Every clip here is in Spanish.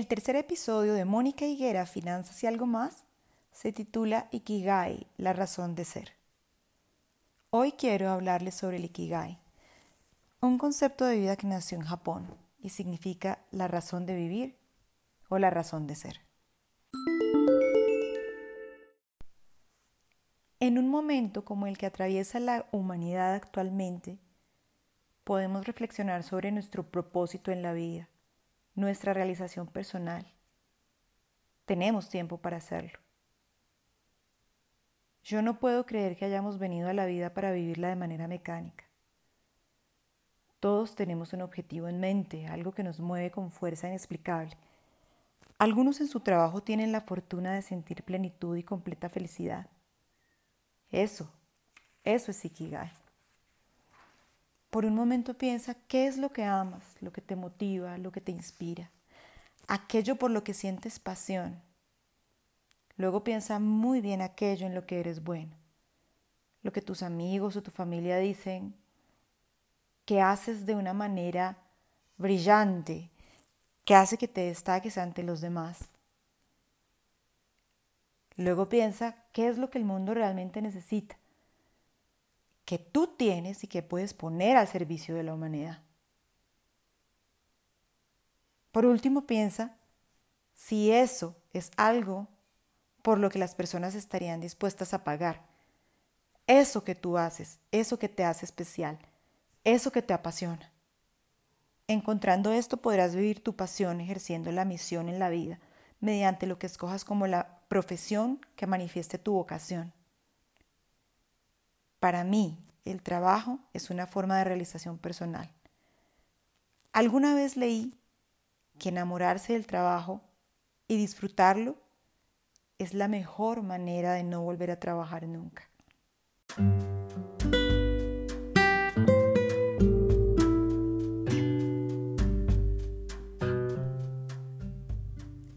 El tercer episodio de Mónica Higuera, Finanzas y algo más, se titula Ikigai, la razón de ser. Hoy quiero hablarles sobre el Ikigai, un concepto de vida que nació en Japón y significa la razón de vivir o la razón de ser. En un momento como el que atraviesa la humanidad actualmente, podemos reflexionar sobre nuestro propósito en la vida, nuestra realización personal. Tenemos tiempo para hacerlo. Yo no puedo creer que hayamos venido a la vida para vivirla de manera mecánica. Todos tenemos un objetivo en mente, algo que nos mueve con fuerza inexplicable. Algunos en su trabajo tienen la fortuna de sentir plenitud y completa felicidad. Eso, eso es Ikigai. Por un momento piensa qué es lo que amas, lo que te motiva, lo que te inspira, aquello por lo que sientes pasión. Luego piensa muy bien aquello en lo que eres bueno, lo que tus amigos o tu familia dicen que haces de una manera brillante, que hace que te destaques ante los demás. Luego piensa qué es lo que el mundo realmente necesita, que tú tienes y que puedes poner al servicio de la humanidad. Por último, piensa si eso es algo por lo que las personas estarían dispuestas a pagar. Eso que tú haces, eso que te hace especial, eso que te apasiona. Encontrando esto podrás vivir tu pasión ejerciendo la misión en la vida mediante lo que escojas como la profesión que manifieste tu vocación. Para mí, el trabajo es una forma de realización personal. Alguna vez leí que enamorarse del trabajo y disfrutarlo es la mejor manera de no volver a trabajar nunca.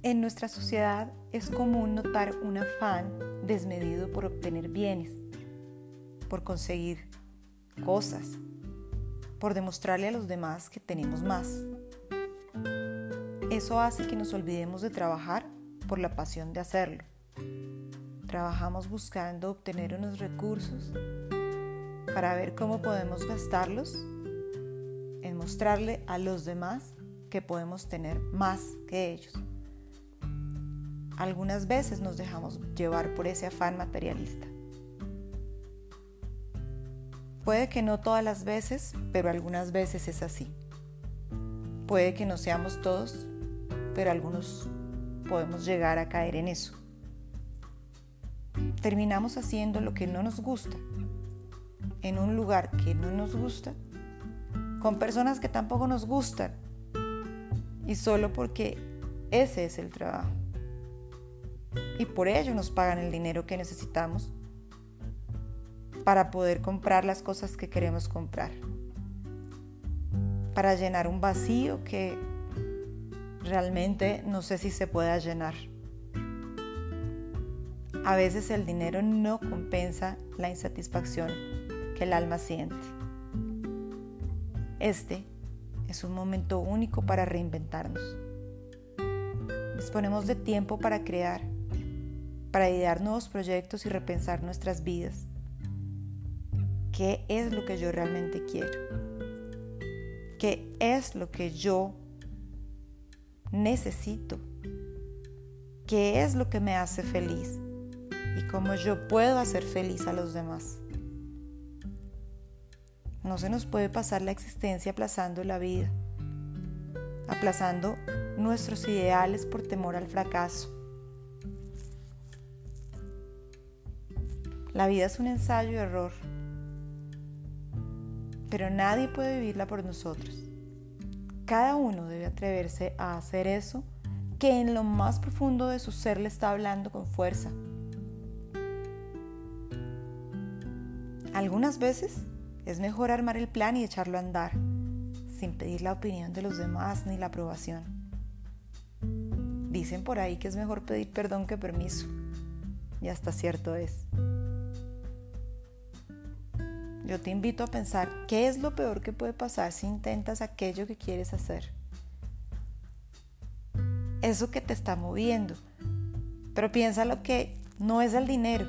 En nuestra sociedad es común notar un afán desmedido por obtener bienes, por conseguir cosas, por demostrarle a los demás que tenemos más. Eso hace que nos olvidemos de trabajar por la pasión de hacerlo. Trabajamos buscando obtener unos recursos para ver cómo podemos gastarlos en mostrarle a los demás que podemos tener más que ellos. Algunas veces nos dejamos llevar por ese afán materialista. Puede que no todas las veces, pero algunas veces es así. Puede que no seamos todos, pero algunos podemos llegar a caer en eso. Terminamos haciendo lo que no nos gusta, en un lugar que no nos gusta, con personas que tampoco nos gustan, y solo porque ese es el trabajo y por ello nos pagan el dinero que necesitamos para poder comprar las cosas que queremos comprar, para llenar un vacío que realmente no sé si se pueda llenar. A veces el dinero no compensa la insatisfacción que el alma siente. Este es un momento único para reinventarnos. Disponemos de tiempo para crear para idear nuevos proyectos y repensar nuestras vidas. ¿Qué es lo que yo realmente quiero? ¿Qué es lo que yo necesito? ¿Qué es lo que me hace feliz? ¿Y cómo yo puedo hacer feliz a los demás? No se nos puede pasar la existencia aplazando la vida, aplazando nuestros ideales por temor al fracaso La vida es un ensayo y error, pero nadie puede vivirla por nosotros. Cada uno debe atreverse a hacer eso que en lo más profundo de su ser le está hablando con fuerza. Algunas veces es mejor armar el plan y echarlo a andar, sin pedir la opinión de los demás ni la aprobación. Dicen por ahí que es mejor pedir perdón que permiso, y hasta cierto es. Yo te invito a pensar qué es lo peor que puede pasar si intentas aquello que quieres hacer. eso que te está moviendo. Pero piensa lo que no es el dinero.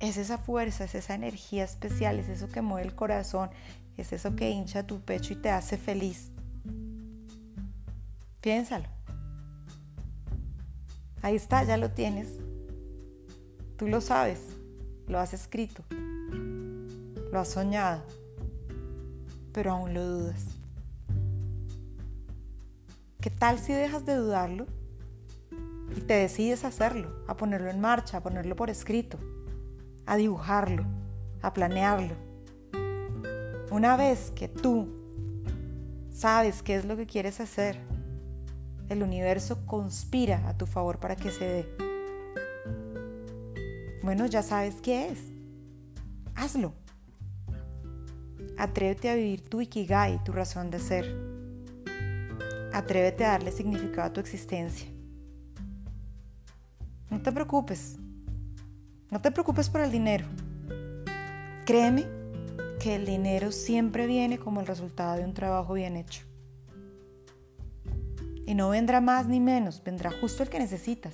Es esa fuerza, es esa energía especial, es eso que mueve el corazón, es eso que hincha tu pecho y te hace feliz. Piénsalo. Ahí está, ya lo tienes. Tú lo sabes, lo has escrito, lo has soñado, pero aún lo dudas. ¿Qué tal si dejas de dudarlo y te decides a hacerlo, a ponerlo en marcha, a ponerlo por escrito, a dibujarlo, a planearlo? Una vez que tú sabes qué es lo que quieres hacer, el universo conspira a tu favor para que se dé. Bueno, ya sabes qué es. Hazlo. Atrévete a vivir tu ikigai, tu razón de ser. Atrévete a darle significado a tu existencia. No te preocupes. No te preocupes por el dinero. Créeme que el dinero siempre viene como el resultado de un trabajo bien hecho. Y no vendrá más ni menos, vendrá justo el que necesitas.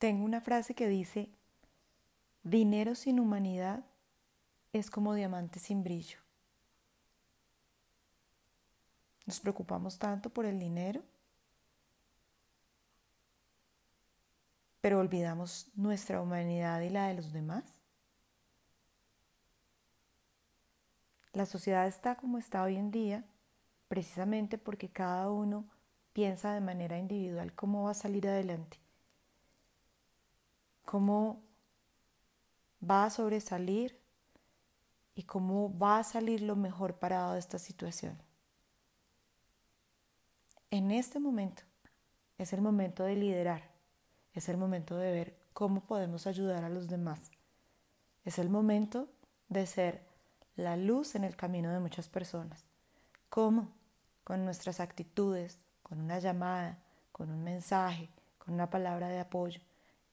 Tengo una frase que dice, dinero sin humanidad es como diamante sin brillo. Nos preocupamos tanto por el dinero, pero olvidamos nuestra humanidad y la de los demás. La sociedad está como está hoy en día precisamente porque cada uno piensa de manera individual cómo va a salir adelante, cómo va a sobresalir y cómo va a salir lo mejor parado de esta situación en este momento es el momento de liderar, es el momento de ver cómo podemos ayudar a los demás, es el momento de ser la luz en el camino de muchas personas. ¿Cómo? Con nuestras actitudes, con una llamada, con un mensaje, con una palabra de apoyo,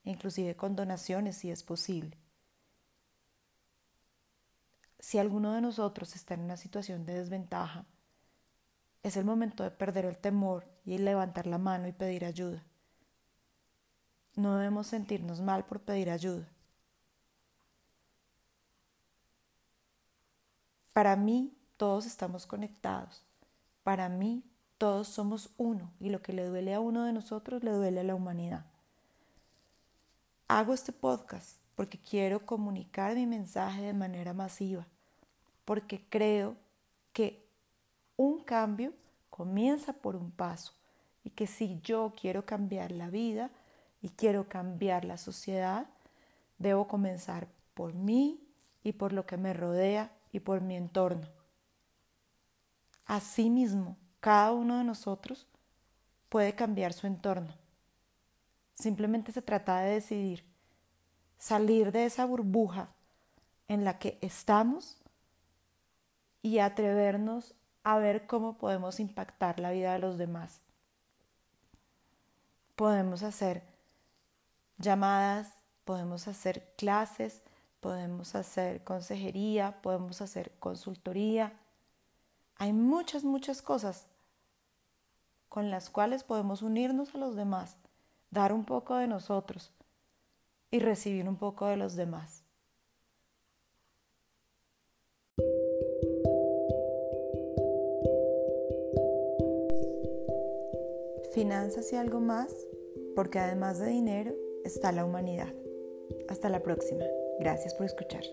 inclusive con donaciones si es posible. Si alguno de nosotros está en una situación de desventaja, es el momento de perder el temor y levantar la mano y pedir ayuda. No debemos sentirnos mal por pedir ayuda. Para mí todos estamos conectados. Para mí todos somos uno y lo que le duele a uno de nosotros le duele a la humanidad. Hago este podcast porque quiero comunicar mi mensaje de manera masiva, porque creo que un cambio comienza por un paso y que si yo quiero cambiar la vida y quiero cambiar la sociedad, debo comenzar por mí y por lo que me rodea y por mi entorno. Asimismo, cada uno de nosotros puede cambiar su entorno. Simplemente se trata de decidir salir de esa burbuja en la que estamos y atrevernos a ver cómo podemos impactar la vida de los demás. Podemos hacer llamadas, podemos hacer clases, podemos hacer consejería, podemos hacer consultoría. Hay muchas, muchas cosas con las cuales podemos unirnos a los demás, dar un poco de nosotros y recibir un poco de los demás. finanzas y algo más, porque además de dinero está la humanidad. Hasta la próxima. Gracias por escuchar.